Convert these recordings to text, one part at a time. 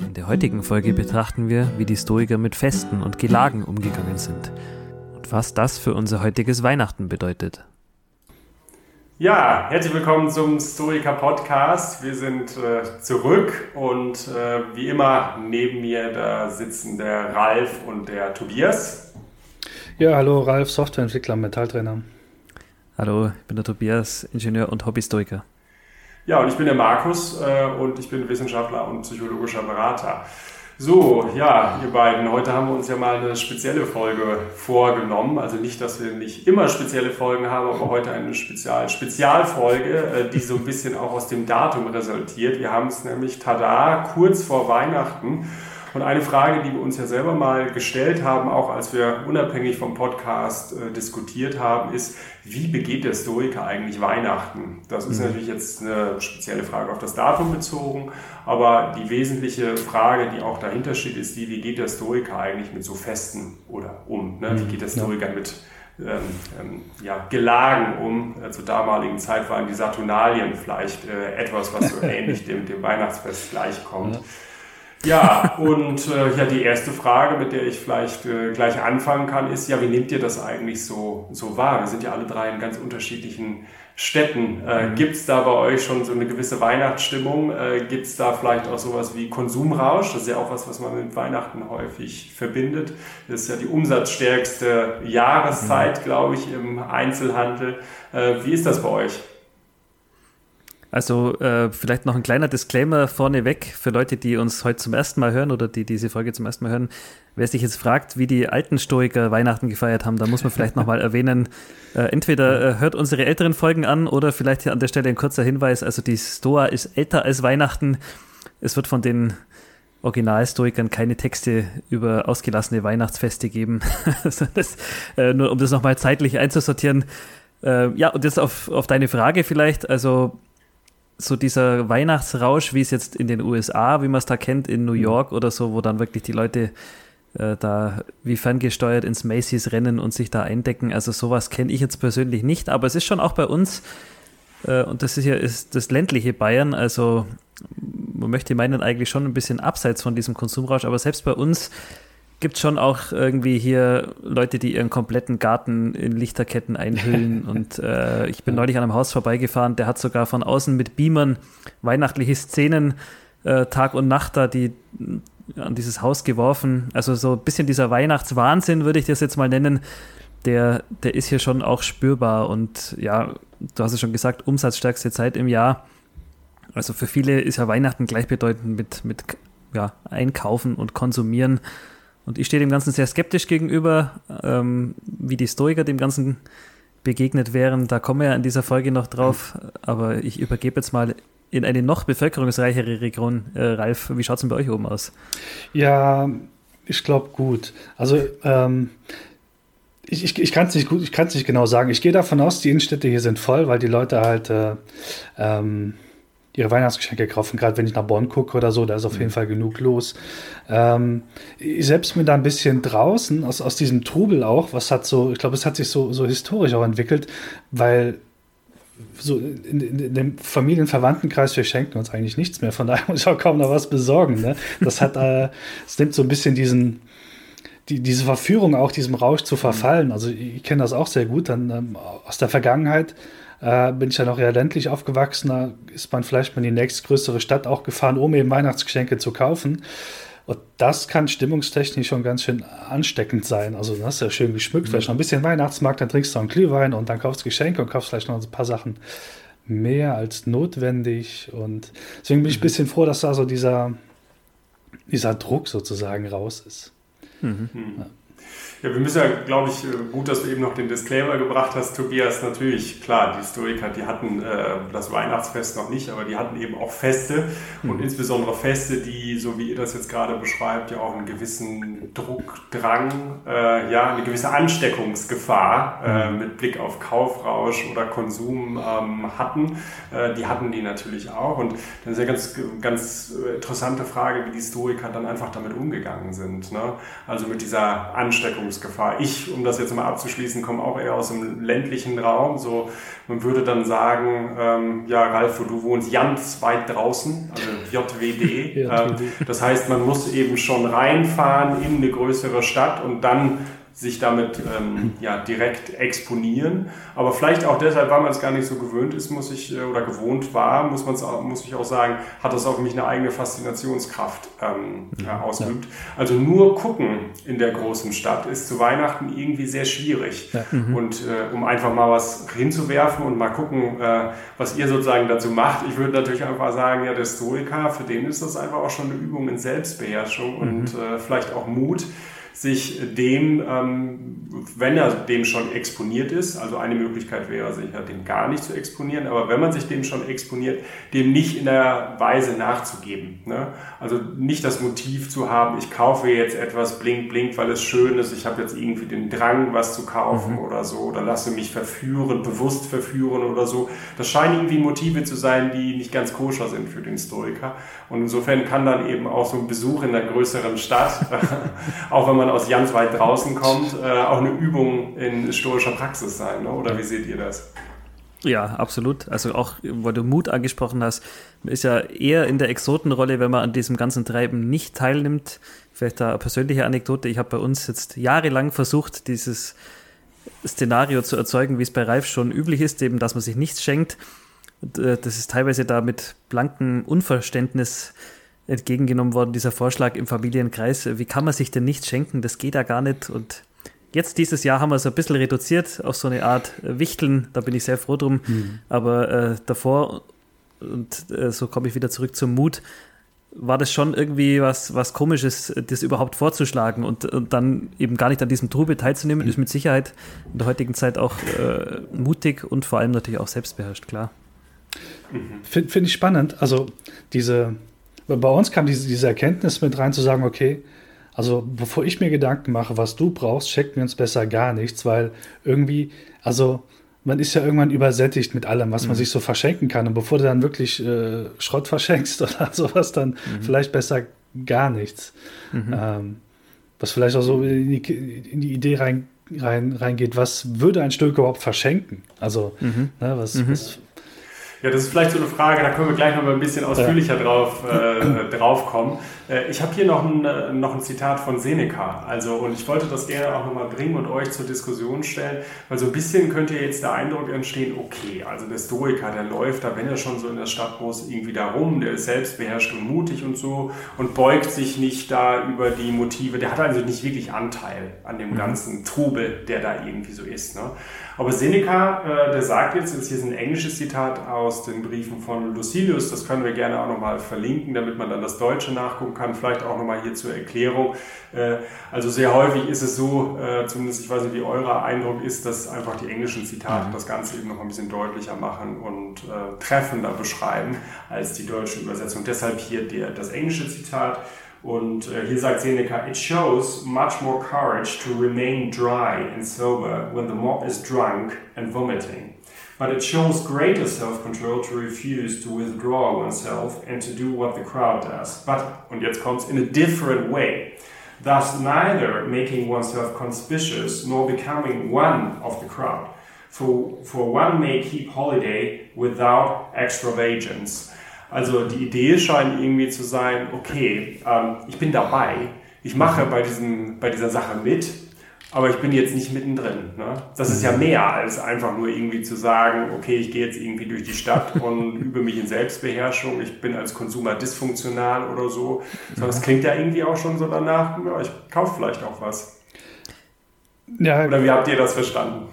In der heutigen Folge betrachten wir, wie die Stoiker mit Festen und Gelagen umgegangen sind und was das für unser heutiges Weihnachten bedeutet. Ja, herzlich willkommen zum Stoiker Podcast. Wir sind äh, zurück und äh, wie immer neben mir da sitzen der Ralf und der Tobias. Ja, hallo Ralf, Softwareentwickler, Metalltrainer. Hallo, ich bin der Tobias, Ingenieur und Hobbystoiker. Ja, und ich bin der Markus äh, und ich bin Wissenschaftler und psychologischer Berater. So, ja, ihr beiden, heute haben wir uns ja mal eine spezielle Folge vorgenommen. Also nicht, dass wir nicht immer spezielle Folgen haben, aber heute eine Spezial Spezialfolge, äh, die so ein bisschen auch aus dem Datum resultiert. Wir haben es nämlich tada kurz vor Weihnachten und eine Frage, die wir uns ja selber mal gestellt haben, auch als wir unabhängig vom Podcast äh, diskutiert haben, ist, wie begeht der Stoiker eigentlich Weihnachten? Das ist mhm. natürlich jetzt eine spezielle Frage auf das Datum bezogen, aber die wesentliche Frage, die auch dahinter steht, ist die, wie geht der Stoiker eigentlich mit so Festen oder um? Ne? Wie mhm. geht der Stoiker ja. mit ähm, ähm, ja, Gelagen um. Äh, zur damaligen Zeit waren die Saturnalien vielleicht äh, etwas, was so ähnlich dem, dem Weihnachtsfest gleichkommt. Ja. Ja, und äh, ja, die erste Frage, mit der ich vielleicht äh, gleich anfangen kann, ist, ja, wie nehmt ihr das eigentlich so, so wahr? Wir sind ja alle drei in ganz unterschiedlichen Städten. Äh, mhm. Gibt es da bei euch schon so eine gewisse Weihnachtsstimmung? Äh, Gibt es da vielleicht auch sowas wie Konsumrausch? Das ist ja auch was, was man mit Weihnachten häufig verbindet. Das ist ja die umsatzstärkste Jahreszeit, mhm. glaube ich, im Einzelhandel. Äh, wie ist das bei euch? Also äh, vielleicht noch ein kleiner Disclaimer vorneweg für Leute, die uns heute zum ersten Mal hören oder die diese Folge zum ersten Mal hören. Wer sich jetzt fragt, wie die alten Stoiker Weihnachten gefeiert haben, da muss man vielleicht nochmal erwähnen, äh, entweder äh, hört unsere älteren Folgen an oder vielleicht hier an der Stelle ein kurzer Hinweis, also die Stoa ist älter als Weihnachten. Es wird von den Originalstoikern keine Texte über ausgelassene Weihnachtsfeste geben. Das, äh, nur um das nochmal zeitlich einzusortieren. Äh, ja, und jetzt auf, auf deine Frage vielleicht, also so dieser Weihnachtsrausch, wie es jetzt in den USA, wie man es da kennt, in New mhm. York oder so, wo dann wirklich die Leute äh, da wie ferngesteuert ins Macy's rennen und sich da eindecken. Also sowas kenne ich jetzt persönlich nicht, aber es ist schon auch bei uns, äh, und das ist ja ist das ländliche Bayern, also man möchte meinen eigentlich schon ein bisschen abseits von diesem Konsumrausch, aber selbst bei uns gibt schon auch irgendwie hier Leute, die ihren kompletten Garten in Lichterketten einhüllen. und äh, ich bin neulich an einem Haus vorbeigefahren, der hat sogar von außen mit Beamern weihnachtliche Szenen äh, Tag und Nacht da, die an dieses Haus geworfen. Also so ein bisschen dieser Weihnachtswahnsinn, würde ich das jetzt mal nennen, der, der ist hier schon auch spürbar. Und ja, du hast es schon gesagt, umsatzstärkste Zeit im Jahr. Also für viele ist ja Weihnachten gleichbedeutend mit, mit ja, Einkaufen und Konsumieren. Und ich stehe dem Ganzen sehr skeptisch gegenüber, ähm, wie die Stoiker dem Ganzen begegnet wären. Da kommen wir ja in dieser Folge noch drauf. Aber ich übergebe jetzt mal in eine noch bevölkerungsreichere Region. Äh, Ralf, wie schaut es denn bei euch oben aus? Ja, ich glaube gut. Also ähm, ich, ich, ich kann es nicht nicht genau sagen. Ich gehe davon aus, die Innenstädte hier sind voll, weil die Leute halt äh, ähm, ihre Weihnachtsgeschenke kaufen. Gerade wenn ich nach Bonn gucke oder so, da ist auf jeden mhm. Fall genug los. Ähm, ich selbst bin da ein bisschen draußen aus, aus diesem Trubel auch, was hat so, ich glaube, es hat sich so, so historisch auch entwickelt, weil so in, in, in dem Familienverwandtenkreis, wir schenken uns eigentlich nichts mehr, von daher muss ich auch kaum noch was besorgen. Ne? Das hat, äh, es nimmt so ein bisschen diesen, die, diese Verführung auch, diesem Rausch zu verfallen. Also ich, ich kenne das auch sehr gut, dann ähm, aus der Vergangenheit äh, bin ich ja noch eher ländlich aufgewachsen. Da ist man vielleicht mal in die nächstgrößere Stadt auch gefahren, um eben Weihnachtsgeschenke zu kaufen. Und das kann stimmungstechnisch schon ganz schön ansteckend sein. Also, du hast ja schön geschmückt, mhm. vielleicht noch ein bisschen Weihnachtsmarkt, dann trinkst du einen Glühwein und dann kaufst du Geschenke und kaufst vielleicht noch ein paar Sachen mehr als notwendig. Und deswegen bin ich ein mhm. bisschen froh, dass da so dieser, dieser Druck sozusagen raus ist. Mhm. Ja. Ja, wir müssen ja, glaube ich, äh, gut, dass du eben noch den Disclaimer gebracht hast, Tobias. Natürlich, klar, die Historiker, die hatten äh, das Weihnachtsfest noch nicht, aber die hatten eben auch Feste mhm. und insbesondere Feste, die, so wie ihr das jetzt gerade beschreibt, ja auch einen gewissen Druck, Drang, äh, ja, eine gewisse Ansteckungsgefahr äh, mhm. mit Blick auf Kaufrausch oder Konsum ähm, hatten. Äh, die hatten die natürlich auch. Und das ist ja ganz, ganz interessante Frage, wie die Historiker dann einfach damit umgegangen sind. Ne? Also mit dieser Ansteckungsgefahr. Ansteckungsgefahr. Ich, um das jetzt mal abzuschließen, komme auch eher aus dem ländlichen Raum. So, man würde dann sagen, ähm, ja, Ralf, du wohnst ganz weit draußen, also JWD. ähm, das heißt, man muss eben schon reinfahren in eine größere Stadt und dann sich damit ähm, ja, direkt exponieren. Aber vielleicht auch deshalb, weil man es gar nicht so gewöhnt ist, muss ich, äh, oder gewohnt war, muss, man's, muss ich auch sagen, hat das auf mich eine eigene Faszinationskraft ähm, ja, ausgeübt. Ja. Also nur gucken in der großen Stadt ist zu Weihnachten irgendwie sehr schwierig. Ja. Mhm. Und äh, um einfach mal was hinzuwerfen und mal gucken, äh, was ihr sozusagen dazu macht, ich würde natürlich einfach sagen, ja, der Stoiker, für den ist das einfach auch schon eine Übung in Selbstbeherrschung mhm. und äh, vielleicht auch Mut sich dem, ähm, wenn er dem schon exponiert ist, also eine Möglichkeit wäre sicher, dem gar nicht zu exponieren, aber wenn man sich dem schon exponiert, dem nicht in der Weise nachzugeben. Ne? Also nicht das Motiv zu haben, ich kaufe jetzt etwas blink, blink, weil es schön ist, ich habe jetzt irgendwie den Drang, was zu kaufen mhm. oder so, oder lasse mich verführen, bewusst verführen oder so. Das scheinen irgendwie Motive zu sein, die nicht ganz koscher sind für den Stoiker. Und insofern kann dann eben auch so ein Besuch in einer größeren Stadt, auch wenn man man aus ganz weit draußen kommt, äh, auch eine Übung in stoischer Praxis sein. Ne? Oder wie seht ihr das? Ja, absolut. Also auch, weil du Mut angesprochen hast, ist ja eher in der Exotenrolle, wenn man an diesem ganzen Treiben nicht teilnimmt. Vielleicht da eine persönliche Anekdote. Ich habe bei uns jetzt jahrelang versucht, dieses Szenario zu erzeugen, wie es bei Ralf schon üblich ist, eben, dass man sich nichts schenkt. Äh, das ist teilweise da mit blankem Unverständnis entgegengenommen worden, dieser Vorschlag im Familienkreis. Wie kann man sich denn nichts schenken? Das geht ja gar nicht. Und jetzt dieses Jahr haben wir es ein bisschen reduziert auf so eine Art Wichteln. Da bin ich sehr froh drum. Mhm. Aber äh, davor, und äh, so komme ich wieder zurück zum Mut, war das schon irgendwie was, was Komisches, das überhaupt vorzuschlagen und, und dann eben gar nicht an diesem Trubel teilzunehmen, mhm. ist mit Sicherheit in der heutigen Zeit auch äh, mutig und vor allem natürlich auch selbstbeherrscht, klar. Mhm. Finde find ich spannend. Also diese, bei uns kam diese, diese Erkenntnis mit rein, zu sagen, okay, also bevor ich mir Gedanken mache, was du brauchst, schenken wir uns besser gar nichts, weil irgendwie, also man ist ja irgendwann übersättigt mit allem, was mhm. man sich so verschenken kann. Und bevor du dann wirklich äh, Schrott verschenkst oder sowas, dann mhm. vielleicht besser gar nichts. Mhm. Ähm, was vielleicht auch so in die, in die Idee rein, rein, reingeht, was würde ein Stück überhaupt verschenken? Also, mhm. ne, was, mhm. was ja, das ist vielleicht so eine Frage, da können wir gleich noch mal ein bisschen ausführlicher drauf, äh, drauf kommen. Äh, ich habe hier noch ein, äh, noch ein Zitat von Seneca. Also, und ich wollte das gerne auch noch mal bringen und euch zur Diskussion stellen, weil so ein bisschen könnte jetzt der Eindruck entstehen, okay, also der Stoiker, der läuft da, wenn er schon so in der Stadt muss, irgendwie da rum, der ist selbstbeherrscht und mutig und so und beugt sich nicht da über die Motive. Der hat also nicht wirklich Anteil an dem mhm. ganzen Trubel, der da irgendwie so ist. Ne? Aber Seneca, äh, der sagt jetzt, das hier ist ein englisches Zitat aus den Briefen von Lucilius, das können wir gerne auch nochmal verlinken, damit man dann das Deutsche kann, vielleicht auch nochmal hier zur Erklärung. Äh, also sehr häufig ist es so, äh, zumindest ich weiß nicht, wie euer Eindruck ist, dass einfach die englischen Zitate mhm. das Ganze eben noch ein bisschen deutlicher machen und äh, treffender beschreiben als die deutsche Übersetzung. Deshalb hier der, das englische Zitat. Und äh, hier sagt Seneca, it shows much more courage to remain dry and sober when the mob is drunk and vomiting. But it shows greater self-control to refuse to withdraw oneself and to do what the crowd does. But, und jetzt kommt's, in a different way. Thus neither making oneself conspicuous nor becoming one of the crowd. For, for one may keep holiday without extravagance. Also die Idee scheint irgendwie zu sein, okay, ähm, ich bin dabei, ich mache bei, diesem, bei dieser Sache mit, aber ich bin jetzt nicht mittendrin. Ne? Das ist ja mhm. mehr als einfach nur irgendwie zu sagen, okay, ich gehe jetzt irgendwie durch die Stadt und übe mich in Selbstbeherrschung, ich bin als Konsumer dysfunktional oder so. Sondern das klingt ja irgendwie auch schon so danach, ja, ich kaufe vielleicht auch was. Ja, oder wie habt ihr das verstanden?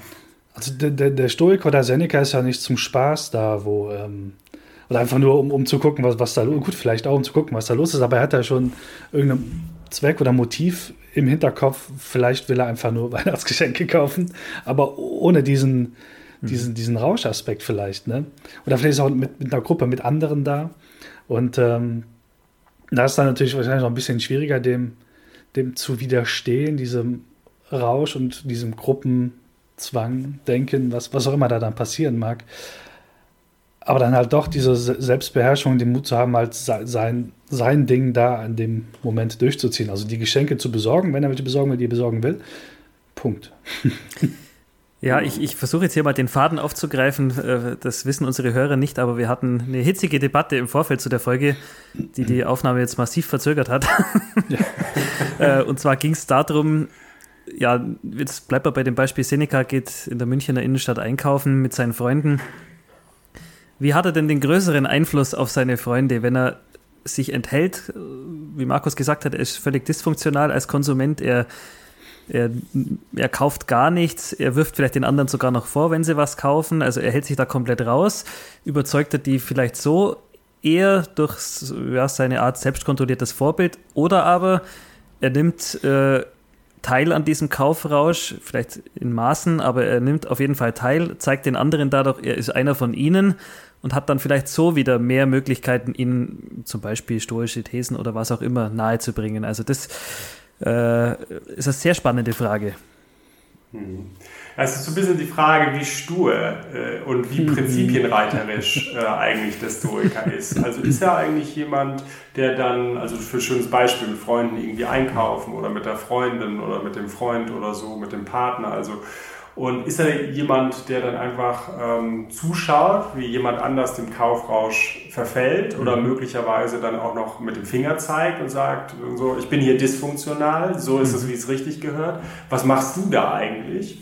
Also der, der, der Stoiker der Seneca ist ja nicht zum Spaß da, wo ähm, oder einfach nur, um, um zu gucken, was, was da los ist. Gut, vielleicht auch, um zu gucken, was da los ist, aber er hat da schon irgendeinen Zweck oder Motiv im Hinterkopf, vielleicht will er einfach nur Weihnachtsgeschenke kaufen, aber ohne diesen, mhm. diesen, diesen Rauschaspekt vielleicht. Ne? Oder vielleicht ist er auch mit, mit einer Gruppe mit anderen da. Und ähm, da ist dann natürlich wahrscheinlich noch ein bisschen schwieriger, dem, dem zu widerstehen, diesem Rausch und diesem Gruppenzwang, Denken, was, was auch immer da dann passieren mag. Aber dann halt doch diese Selbstbeherrschung, den Mut zu haben, halt sein, sein Ding da an dem Moment durchzuziehen. Also die Geschenke zu besorgen, wenn er welche besorgen will, die er besorgen will. Punkt. Ja, ich, ich versuche jetzt hier mal den Faden aufzugreifen. Äh, das wissen unsere Hörer nicht, aber wir hatten eine hitzige Debatte im Vorfeld zu der Folge, die die Aufnahme jetzt massiv verzögert hat. Ja. Äh, und zwar ging es darum, ja, jetzt bleibt er bei dem Beispiel, Seneca geht in der Münchner Innenstadt einkaufen mit seinen Freunden. Wie hat er denn den größeren Einfluss auf seine Freunde, wenn er sich enthält? Wie Markus gesagt hat, er ist völlig dysfunktional als Konsument. Er er, er kauft gar nichts, er wirft vielleicht den anderen sogar noch vor, wenn sie was kaufen. Also er hält sich da komplett raus, überzeugt er die vielleicht so eher durch ja, seine Art selbstkontrolliertes Vorbild oder aber er nimmt äh, teil an diesem Kaufrausch, vielleicht in Maßen, aber er nimmt auf jeden Fall teil, zeigt den anderen dadurch, er ist einer von ihnen und hat dann vielleicht so wieder mehr Möglichkeiten, ihnen zum Beispiel stoische Thesen oder was auch immer nahezubringen. Also das äh, ist eine sehr spannende Frage. Hm. Es ist so ein bisschen die Frage, wie stur äh, und wie mhm. prinzipienreiterisch äh, eigentlich der Stoiker ist. Also ist er eigentlich jemand, der dann, also für ein schönes Beispiel, mit Freunden irgendwie einkaufen oder mit der Freundin oder mit dem Freund oder so, mit dem Partner, also und ist er jemand, der dann einfach ähm, zuschaut, wie jemand anders dem Kaufrausch verfällt oder mhm. möglicherweise dann auch noch mit dem Finger zeigt und sagt, so, ich bin hier dysfunktional, so ist es, mhm. wie es richtig gehört. Was machst du da eigentlich?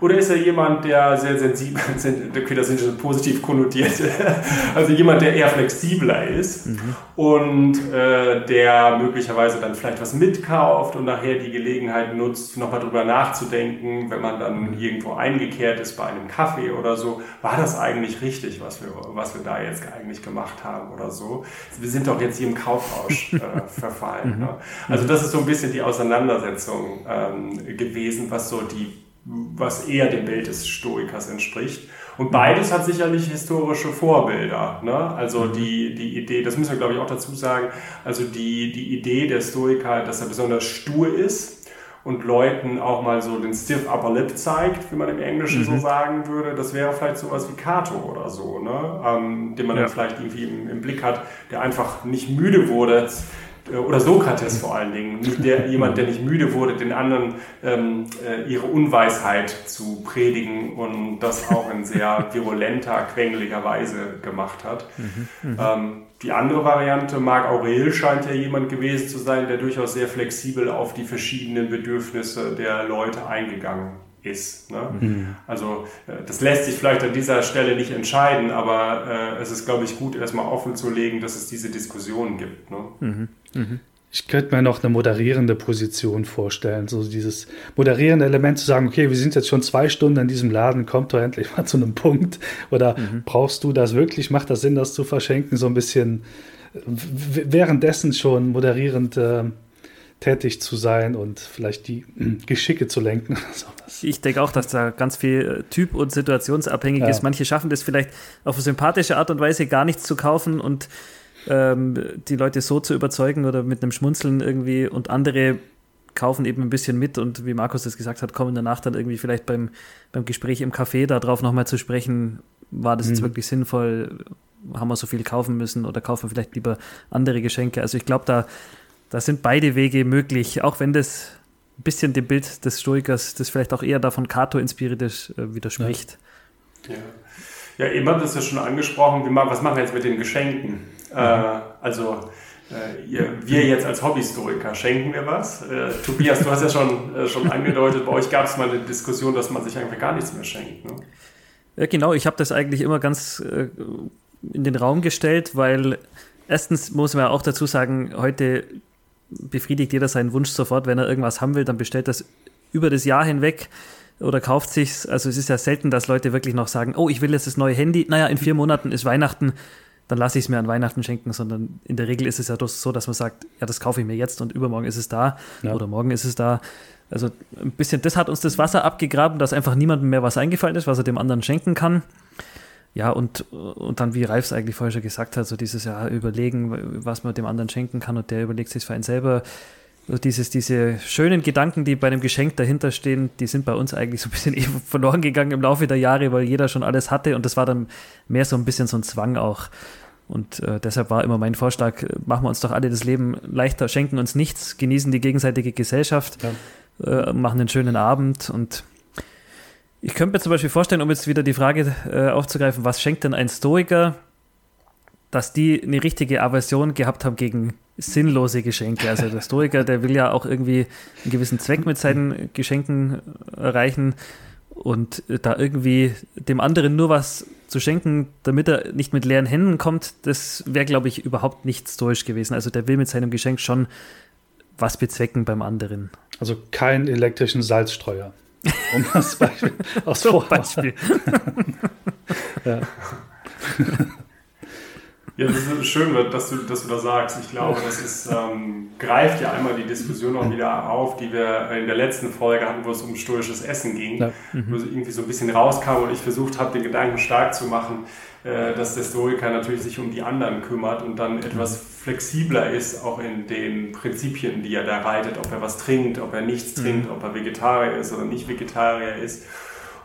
Oder ist er jemand, der sehr sensibel, okay, das sind schon positiv konnotiert, also jemand, der eher flexibler ist mhm. und äh, der möglicherweise dann vielleicht was mitkauft und nachher die Gelegenheit nutzt, nochmal drüber nachzudenken, wenn man dann irgendwo eingekehrt ist bei einem Kaffee oder so, war das eigentlich richtig, was wir, was wir da jetzt eigentlich gemacht haben oder so? Wir sind doch jetzt hier im Kaufrausch äh, verfallen. Mhm. Ne? Also das ist so ein bisschen die Auseinandersetzung ähm, gewesen, was so die was eher dem Bild des Stoikers entspricht. Und beides hat sicherlich historische Vorbilder. Ne? Also mhm. die, die Idee, das müssen wir glaube ich auch dazu sagen, also die, die Idee der Stoiker, dass er besonders stur ist und Leuten auch mal so den stiff upper lip zeigt, wie man im Englischen mhm. so sagen würde, das wäre vielleicht sowas wie Cato oder so, ne? Ähm, den man ja. dann vielleicht irgendwie im, im Blick hat, der einfach nicht müde wurde, oder Sokrates vor allen Dingen, nicht der, jemand, der nicht müde wurde, den anderen ähm, äh, ihre Unweisheit zu predigen und das auch in sehr virulenter, quengeliger Weise gemacht hat. Mhm, mhm, ähm, die andere Variante, Marc Aurel scheint ja jemand gewesen zu sein, der durchaus sehr flexibel auf die verschiedenen Bedürfnisse der Leute eingegangen ist. Ne? Mhm. Also äh, das lässt sich vielleicht an dieser Stelle nicht entscheiden, aber äh, es ist, glaube ich, gut, erstmal offen zu legen, dass es diese Diskussion gibt. Ne? Mhm. Mhm. Ich könnte mir noch eine moderierende Position vorstellen, so dieses moderierende Element zu sagen, okay, wir sind jetzt schon zwei Stunden in diesem Laden, kommt doch endlich mal zu einem Punkt. Oder mhm. brauchst du das wirklich? Macht das Sinn, das zu verschenken? So ein bisschen währenddessen schon moderierend äh, tätig zu sein und vielleicht die hm, Geschicke zu lenken. ich denke auch, dass da ganz viel äh, typ- und situationsabhängig ja. ist. Manche schaffen das vielleicht auf eine sympathische Art und Weise gar nichts zu kaufen und ähm, die Leute so zu überzeugen oder mit einem Schmunzeln irgendwie und andere kaufen eben ein bisschen mit und wie Markus das gesagt hat, kommen danach dann irgendwie vielleicht beim, beim Gespräch im Café darauf nochmal zu sprechen, war das jetzt mhm. wirklich sinnvoll, haben wir so viel kaufen müssen oder kaufen wir vielleicht lieber andere Geschenke. Also ich glaube, da da sind beide Wege möglich, auch wenn das ein bisschen dem Bild des Stoikers, das vielleicht auch eher davon Cato inspiriert ist, äh, widerspricht. Ja. ja. ja, eben hat es ja schon angesprochen, was machen wir jetzt mit den Geschenken? Mhm. Äh, also äh, wir jetzt als Hobbyhistoriker, schenken wir was? Äh, Tobias, du hast ja schon, äh, schon angedeutet, bei euch gab es mal eine Diskussion, dass man sich eigentlich gar nichts mehr schenkt. Ne? Ja, genau, ich habe das eigentlich immer ganz äh, in den Raum gestellt, weil erstens muss man auch dazu sagen, heute befriedigt jeder seinen Wunsch sofort. Wenn er irgendwas haben will, dann bestellt das über das Jahr hinweg oder kauft sich's. Also es ist ja selten, dass Leute wirklich noch sagen, oh, ich will jetzt das neue Handy. Naja, in vier Monaten ist Weihnachten. Dann lasse ich es mir an Weihnachten schenken, sondern in der Regel ist es ja so, dass man sagt, ja, das kaufe ich mir jetzt und übermorgen ist es da ja. oder morgen ist es da. Also ein bisschen, das hat uns das Wasser abgegraben, dass einfach niemandem mehr was eingefallen ist, was er dem anderen schenken kann. Ja, und, und dann, wie Ralf eigentlich vorher schon gesagt hat, so dieses Jahr überlegen, was man dem anderen schenken kann und der überlegt sich für einen selber. Also dieses, diese schönen Gedanken, die bei einem Geschenk dahinter stehen, die sind bei uns eigentlich so ein bisschen verloren gegangen im Laufe der Jahre, weil jeder schon alles hatte und das war dann mehr so ein bisschen so ein Zwang auch. Und äh, deshalb war immer mein Vorschlag, machen wir uns doch alle das Leben leichter, schenken uns nichts, genießen die gegenseitige Gesellschaft, ja. äh, machen einen schönen Abend und ich könnte mir zum Beispiel vorstellen, um jetzt wieder die Frage äh, aufzugreifen, was schenkt denn ein Stoiker, dass die eine richtige Aversion gehabt haben gegen sinnlose Geschenke. Also der Stoiker, der will ja auch irgendwie einen gewissen Zweck mit seinen Geschenken erreichen und da irgendwie dem anderen nur was zu schenken, damit er nicht mit leeren Händen kommt, das wäre, glaube ich, überhaupt nicht stoisch gewesen. Also der will mit seinem Geschenk schon was bezwecken beim anderen. Also keinen elektrischen Salzstreuer. Um das Beispiel aus so Beispiel. ja. Ja, das ist schön, dass du, dass du das sagst. Ich glaube, das ist, ähm, greift ja einmal die Diskussion auch wieder auf, die wir in der letzten Folge hatten, wo es um stoisches Essen ging, ja. mhm. wo es irgendwie so ein bisschen rauskam und ich versucht habe, den Gedanken stark zu machen, äh, dass der Stoiker natürlich sich um die anderen kümmert und dann etwas flexibler ist, auch in den Prinzipien, die er da reitet, ob er was trinkt, ob er nichts trinkt, mhm. ob er Vegetarier ist oder nicht Vegetarier ist.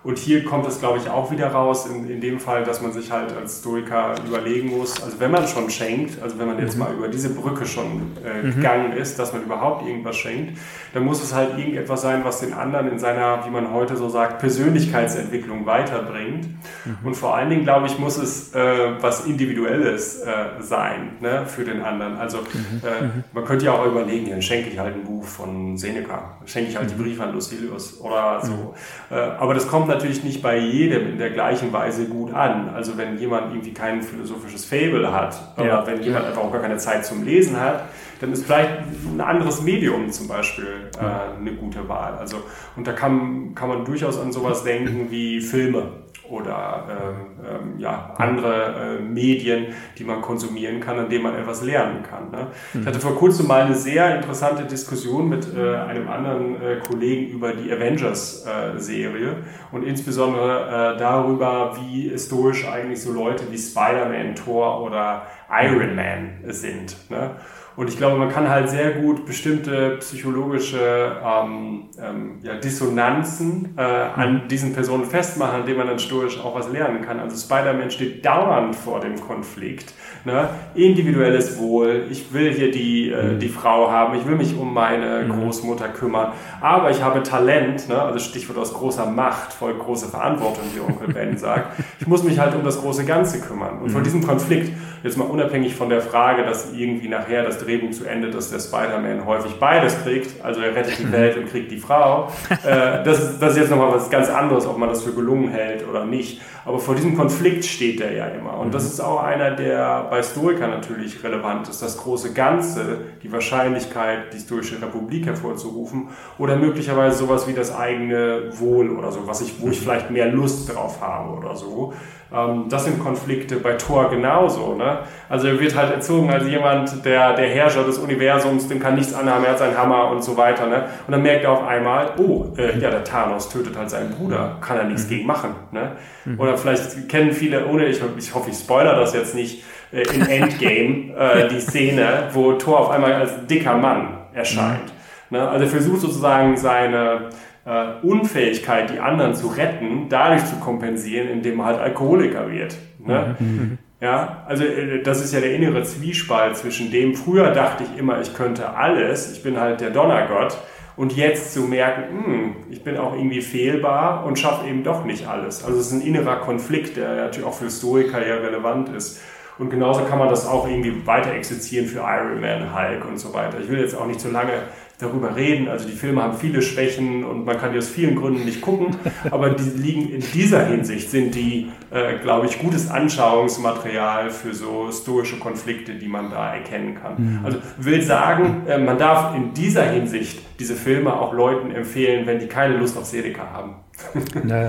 Und hier kommt es, glaube ich, auch wieder raus, in, in dem Fall, dass man sich halt als Stoiker überlegen muss, also wenn man schon schenkt, also wenn man jetzt mhm. mal über diese Brücke schon äh, mhm. gegangen ist, dass man überhaupt irgendwas schenkt, dann muss es halt irgendetwas sein, was den anderen in seiner, wie man heute so sagt, Persönlichkeitsentwicklung weiterbringt. Mhm. Und vor allen Dingen, glaube ich, muss es äh, was Individuelles äh, sein ne, für den anderen. Also mhm. Äh, mhm. man könnte ja auch überlegen, dann schenke ich halt ein Buch von Seneca, schenke ich halt die mhm. Briefe an Lucilius oder so. Äh, aber das kommt natürlich nicht bei jedem in der gleichen Weise gut an. Also wenn jemand irgendwie kein philosophisches Fable hat oder ja. wenn jemand einfach auch gar keine Zeit zum Lesen hat, dann ist vielleicht ein anderes Medium zum Beispiel äh, eine gute Wahl. Also, und da kann, kann man durchaus an sowas denken wie Filme oder ähm, ähm, ja, andere äh, Medien, die man konsumieren kann, an denen man etwas lernen kann. Ne? Mhm. Ich hatte vor kurzem mal eine sehr interessante Diskussion mit äh, einem anderen äh, Kollegen über die Avengers-Serie äh, und insbesondere äh, darüber, wie historisch eigentlich so Leute wie Spider-Man, Thor oder Iron Man sind. Ne? Und ich glaube, man kann halt sehr gut bestimmte psychologische ähm, ähm, ja, Dissonanzen äh, an mhm. diesen Personen festmachen, an denen man dann stoisch auch was lernen kann. Also Spider-Man steht dauernd vor dem Konflikt. Ne? Individuelles Wohl, ich will hier die, äh, mhm. die Frau haben, ich will mich um meine mhm. Großmutter kümmern, aber ich habe Talent, ne? also Stichwort aus großer Macht, voll große Verantwortung, wie Onkel Ben sagt. Ich muss mich halt um das große Ganze kümmern. Und von diesem Konflikt, jetzt mal unabhängig von der Frage, dass irgendwie nachher das Drehbuch zu Ende, dass der Spider-Man häufig beides kriegt. Also er rettet die Welt und kriegt die Frau. Äh, das, ist, das ist jetzt nochmal was ganz anderes, ob man das für gelungen hält oder nicht. Aber vor diesem Konflikt steht er ja immer. Und das mhm. ist auch einer, der bei Stoikern natürlich relevant ist. Das große Ganze, die Wahrscheinlichkeit, die Stoische Republik hervorzurufen oder möglicherweise sowas wie das eigene Wohl oder so, was ich, wo ich mhm. vielleicht mehr Lust drauf habe oder so. Ähm, das sind Konflikte bei Thor genauso. Ne? Also er wird halt erzogen als jemand, der, der Herrscher des Universums, dem kann nichts anhaben, er hat seinen Hammer und so weiter. Ne? Und dann merkt er auf einmal, oh, äh, ja, der Thanos tötet halt seinen Bruder, kann er nichts mhm. gegen machen. Ne? Mhm. Oder vielleicht kennen viele, ohne, ich, ich hoffe, ich spoiler das jetzt nicht, äh, in Endgame äh, die Szene, wo Thor auf einmal als dicker Mann erscheint. Mhm. Ne? Also er versucht sozusagen seine äh, Unfähigkeit, die anderen zu retten, dadurch zu kompensieren, indem man halt Alkoholiker wird. Ne? Mhm. mhm. Ja, also äh, das ist ja der innere Zwiespalt zwischen dem, früher dachte ich immer, ich könnte alles, ich bin halt der Donnergott, und jetzt zu merken, hm, ich bin auch irgendwie fehlbar und schaffe eben doch nicht alles. Also es ist ein innerer Konflikt, der natürlich auch für Stoiker ja relevant ist. Und genauso kann man das auch irgendwie weiter exerzieren für Iron Man, Hulk und so weiter. Ich will jetzt auch nicht zu lange darüber reden. Also die Filme haben viele Schwächen und man kann die aus vielen Gründen nicht gucken, aber die liegen in dieser Hinsicht, sind die, äh, glaube ich, gutes Anschauungsmaterial für so stoische Konflikte, die man da erkennen kann. Mhm. Also will sagen, äh, man darf in dieser Hinsicht diese Filme auch Leuten empfehlen, wenn die keine Lust auf Seneca haben.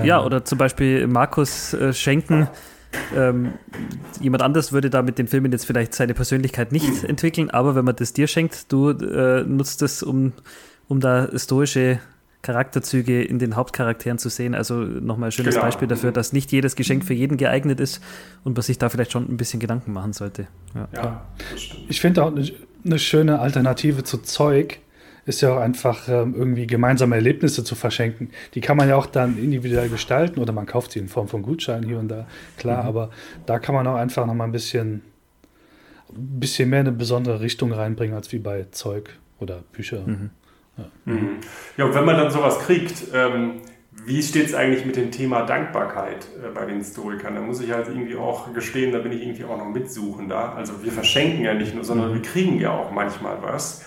Ja, oder zum Beispiel Markus äh, Schenken ähm, jemand anders würde da mit den Filmen jetzt vielleicht seine Persönlichkeit nicht mhm. entwickeln, aber wenn man das dir schenkt, du äh, nutzt es, um, um da historische Charakterzüge in den Hauptcharakteren zu sehen. Also nochmal ein schönes genau. Beispiel dafür, dass nicht jedes Geschenk für jeden geeignet ist und man sich da vielleicht schon ein bisschen Gedanken machen sollte. Ja, ja Ich finde auch eine, eine schöne Alternative zu Zeug ist ja auch einfach ähm, irgendwie gemeinsame Erlebnisse zu verschenken. Die kann man ja auch dann individuell gestalten oder man kauft sie in Form von Gutscheinen hier und da, klar, mhm. aber da kann man auch einfach noch mal ein bisschen, ein bisschen mehr in eine besondere Richtung reinbringen als wie bei Zeug oder Bücher. Mhm. Ja. Mhm. ja, und wenn man dann sowas kriegt, ähm, wie steht es eigentlich mit dem Thema Dankbarkeit äh, bei den Historikern? Da muss ich halt irgendwie auch gestehen, da bin ich irgendwie auch noch mitsuchender. Also wir verschenken ja nicht nur, sondern mhm. wir kriegen ja auch manchmal was.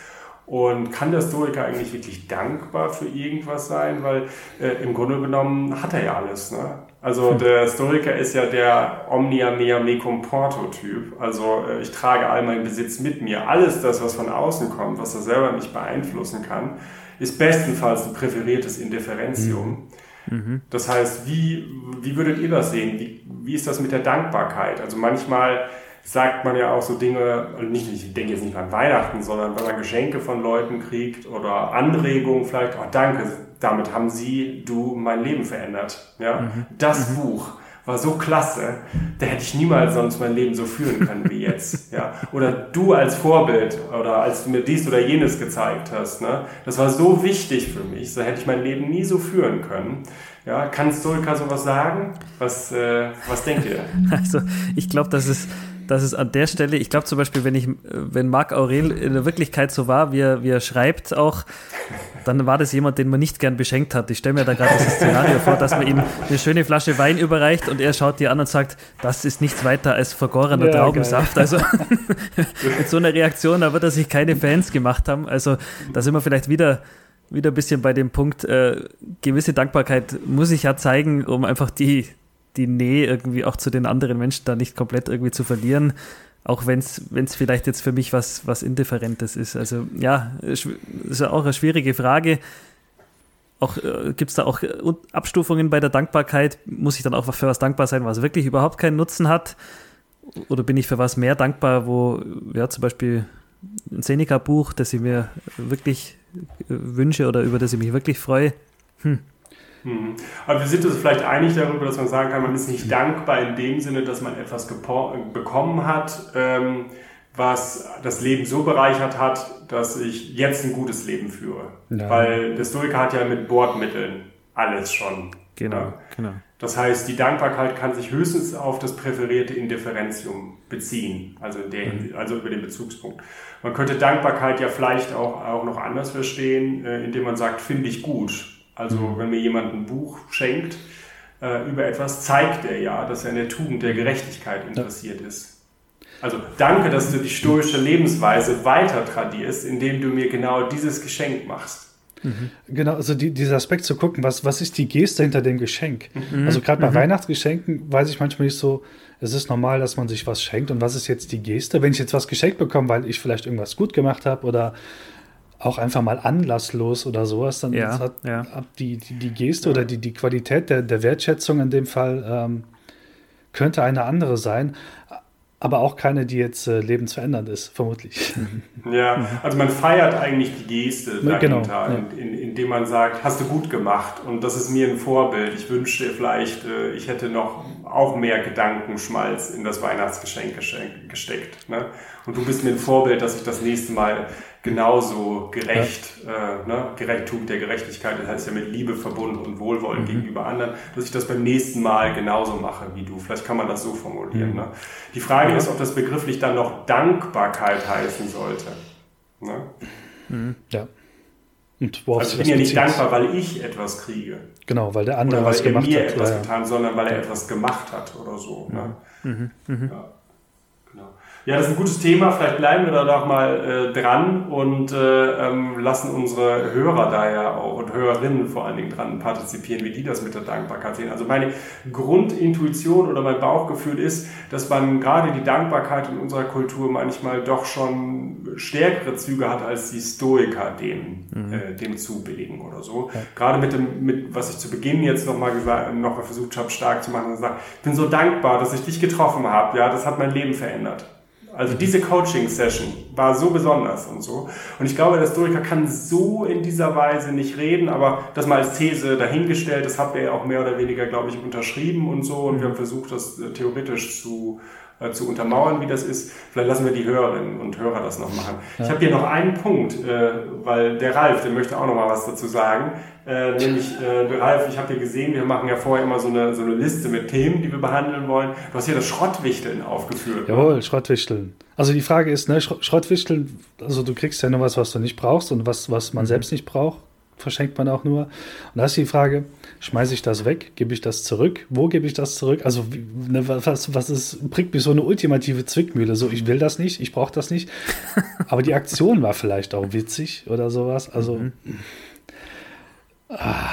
Und kann der Stoiker eigentlich wirklich dankbar für irgendwas sein? Weil äh, im Grunde genommen hat er ja alles. Ne? Also der Stoiker ist ja der Omnia mea me comporto Typ. Also äh, ich trage all meinen Besitz mit mir. Alles das, was von außen kommt, was er selber nicht beeinflussen kann, ist bestenfalls ein präferiertes Indifferentium. Hm. Mhm. Das heißt, wie, wie würdet ihr das sehen? Wie, wie ist das mit der Dankbarkeit? Also manchmal sagt man ja auch so Dinge, nicht, ich denke jetzt nicht an Weihnachten, sondern wenn man Geschenke von Leuten kriegt oder Anregungen vielleicht, oh danke, damit haben Sie, du mein Leben verändert. Ja? Mhm. Das mhm. Buch war so klasse, da hätte ich niemals sonst mein Leben so führen können wie jetzt. Ja? Oder du als Vorbild oder als du mir dies oder jenes gezeigt hast, ne? das war so wichtig für mich, so hätte ich mein Leben nie so führen können. Ja, kann Stolka sowas sagen? Was, äh, was denkt ihr? Also, ich glaube, das ist dass es an der Stelle, ich glaube zum Beispiel, wenn ich, wenn Marc Aurel in der Wirklichkeit so war, wie er, wie er schreibt auch, dann war das jemand, den man nicht gern beschenkt hat. Ich stelle mir da gerade das Szenario vor, dass man ihm eine schöne Flasche Wein überreicht und er schaut dir an und sagt, das ist nichts weiter als vergorener ja, Traubensaft. Geil. Also mit so einer Reaktion, da wird er sich keine Fans gemacht haben. Also da sind wir vielleicht wieder wieder ein bisschen bei dem Punkt, äh, gewisse Dankbarkeit muss ich ja zeigen, um einfach die, die Nähe irgendwie auch zu den anderen Menschen da nicht komplett irgendwie zu verlieren. Auch wenn es vielleicht jetzt für mich was, was Indifferentes ist. Also ja, ist ja auch eine schwierige Frage. Auch äh, gibt es da auch Abstufungen bei der Dankbarkeit? Muss ich dann auch für was dankbar sein, was wirklich überhaupt keinen Nutzen hat? Oder bin ich für was mehr dankbar, wo ja zum Beispiel ein Seneca-Buch, das ich mir wirklich äh, wünsche oder über das ich mich wirklich freue? Hm. Mhm. Aber wir sind uns vielleicht einig darüber, dass man sagen kann, man ist nicht dankbar in dem Sinne, dass man etwas bekommen hat, ähm, was das Leben so bereichert hat, dass ich jetzt ein gutes Leben führe. Ja. Weil der Stoiker hat ja mit Bordmitteln alles schon. Genau, ja. genau. Das heißt, die Dankbarkeit kann sich höchstens auf das präferierte Indifferentium beziehen, also, der, mhm. also über den Bezugspunkt. Man könnte Dankbarkeit ja vielleicht auch, auch noch anders verstehen, äh, indem man sagt, finde ich gut also wenn mir jemand ein Buch schenkt äh, über etwas, zeigt er ja, dass er in der Tugend der Gerechtigkeit interessiert ist. Also danke, dass du die stoische Lebensweise weiter tradierst, indem du mir genau dieses Geschenk machst. Mhm. Genau, also die, dieser Aspekt zu gucken, was, was ist die Geste hinter dem Geschenk? Mhm. Also gerade bei mhm. Weihnachtsgeschenken weiß ich manchmal nicht so, es ist normal, dass man sich was schenkt und was ist jetzt die Geste? Wenn ich jetzt was geschenkt bekomme, weil ich vielleicht irgendwas gut gemacht habe oder auch einfach mal anlasslos oder sowas, dann ja, hat, ja. die, die, die, Geste ja. oder die, die Qualität der, der Wertschätzung in dem Fall ähm, könnte eine andere sein, aber auch keine, die jetzt äh, lebensverändernd ist, vermutlich. Ja, also man feiert eigentlich die Geste dahinter, genau, ja. in, in, indem man sagt, hast du gut gemacht und das ist mir ein Vorbild. Ich wünschte vielleicht, äh, ich hätte noch auch mehr Gedankenschmalz in das Weihnachtsgeschenk gesteckt. Ne? Und du bist mir ein Vorbild, dass ich das nächste Mal genauso gerecht, ja. äh, ne? Gerechttum der Gerechtigkeit, das heißt ja mit Liebe verbunden und Wohlwollen mhm. gegenüber anderen, dass ich das beim nächsten Mal genauso mache wie du. Vielleicht kann man das so formulieren. Mhm. Ne? Die Frage ja. ist, ob das begrifflich dann noch Dankbarkeit heißen sollte. Ne? Mhm. Ja. Und also ich bin ja nicht dankbar, weil ich etwas kriege. Genau, weil der andere oder weil was er gemacht mir hat. etwas getan, sondern weil er etwas gemacht hat oder so. Ne? Mhm. Mhm. Ja. Ja, das ist ein gutes Thema. Vielleicht bleiben wir da doch mal äh, dran und äh, ähm, lassen unsere Hörer da ja auch und Hörerinnen vor allen Dingen dran partizipieren, wie die das mit der Dankbarkeit sehen. Also meine Grundintuition oder mein Bauchgefühl ist, dass man gerade die Dankbarkeit in unserer Kultur manchmal doch schon stärkere Züge hat, als die Stoiker dem, mhm. äh, dem zubilligen oder so. Ja. Gerade mit dem, mit, was ich zu Beginn jetzt nochmal gesagt, noch mal versucht habe, stark zu machen, gesagt, ich bin so dankbar, dass ich dich getroffen habe. Ja, das hat mein Leben verändert. Also diese Coaching-Session war so besonders und so. Und ich glaube, der Historiker kann so in dieser Weise nicht reden, aber das mal als These dahingestellt, das habt ihr ja auch mehr oder weniger, glaube ich, unterschrieben und so. Und wir haben versucht, das äh, theoretisch zu äh, zu untermauern, wie das ist. Vielleicht lassen wir die Hörerinnen und Hörer das noch machen. Ja. Ich habe hier noch einen Punkt, äh, weil der Ralf, der möchte auch noch mal was dazu sagen. Äh, nämlich, äh, Ralf, ich habe hier gesehen, wir machen ja vorher immer so eine, so eine Liste mit Themen, die wir behandeln wollen. Du hast hier das Schrottwichteln aufgeführt. Jawohl, Schrottwichteln. Also die Frage ist, ne, Schrottwichteln, also du kriegst ja nur was, was du nicht brauchst und was, was man mhm. selbst nicht braucht verschenkt man auch nur. Und da ist die Frage, schmeiße ich das weg? Gebe ich das zurück? Wo gebe ich das zurück? Also ne, was, was ist, bringt mich so eine ultimative Zwickmühle? So, ich will das nicht, ich brauche das nicht. Aber die Aktion war vielleicht auch witzig oder sowas. Also mhm. ah,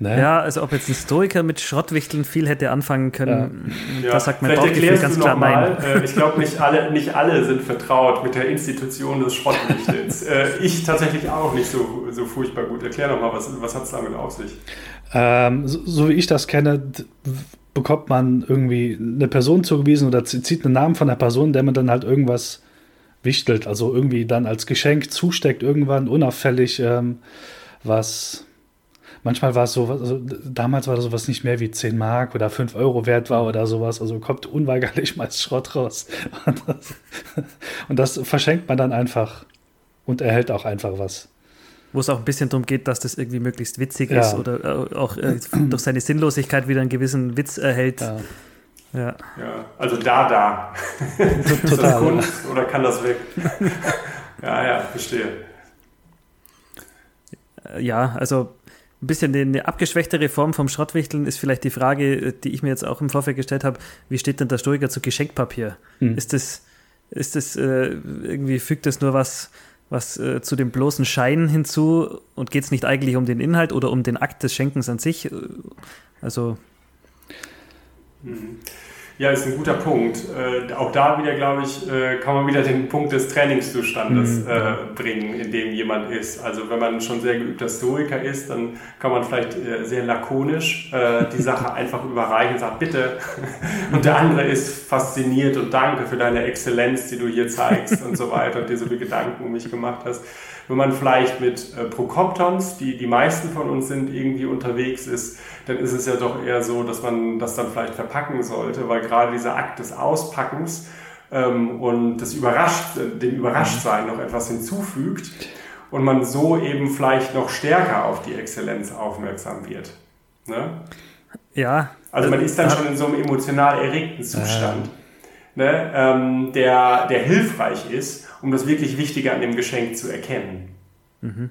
Ne? Ja, also ob jetzt ein Stoiker mit Schrottwichteln viel hätte anfangen können, ja. das sagt mein Bauchgefühl ganz klar nein. Äh, ich glaube, nicht alle, nicht alle sind vertraut mit der Institution des Schrottwichtelns. äh, ich tatsächlich auch nicht so, so furchtbar gut. Erklär doch mal, was, was hat es damit auf sich? Ähm, so, so, wie ich das kenne, bekommt man irgendwie eine Person zugewiesen oder zieht einen Namen von der Person, der man dann halt irgendwas wichtelt, also irgendwie dann als Geschenk zusteckt, irgendwann unauffällig ähm, was manchmal war es so, also damals war das sowas nicht mehr wie 10 Mark oder 5 Euro wert war oder sowas. Also kommt unweigerlich mal Schrott raus. Und das, und das verschenkt man dann einfach und erhält auch einfach was wo es auch ein bisschen darum geht, dass das irgendwie möglichst witzig ja. ist oder äh, auch äh, durch seine Sinnlosigkeit wieder einen gewissen Witz erhält. Ja. Ja. ja also da, da. ist das Kunst oder kann das weg? ja, ja, verstehe. Ja, also ein bisschen eine abgeschwächtere Form vom Schrottwichteln ist vielleicht die Frage, die ich mir jetzt auch im Vorfeld gestellt habe, wie steht denn der Stoiker zu Geschenkpapier? Hm. Ist das, ist das äh, irgendwie, fügt das nur was, was äh, zu dem bloßen Schein hinzu und geht es nicht eigentlich um den Inhalt oder um den Akt des Schenkens an sich? Also. Mhm. Ja, ist ein guter Punkt. Äh, auch da wieder, glaube ich, äh, kann man wieder den Punkt des Trainingszustandes mhm. äh, bringen, in dem jemand ist. Also wenn man schon sehr geübter Stoiker ist, dann kann man vielleicht äh, sehr lakonisch äh, die Sache einfach überreichen und sagt, bitte. Und der andere ist fasziniert und danke für deine Exzellenz, die du hier zeigst und so weiter und dir so viele Gedanken um mich gemacht hast. Wenn man vielleicht mit äh, Prokoptons, die die meisten von uns sind, irgendwie unterwegs ist, dann ist es ja doch eher so, dass man das dann vielleicht verpacken sollte, weil gerade dieser Akt des Auspackens ähm, und das Überrascht, äh, dem Überraschtsein noch etwas hinzufügt und man so eben vielleicht noch stärker auf die Exzellenz aufmerksam wird. Ne? Ja. Also man ist dann schon in so einem emotional erregten Zustand, äh. Ne, ähm, der, der hilfreich ist um das wirklich Wichtige an dem Geschenk zu erkennen. Mhm.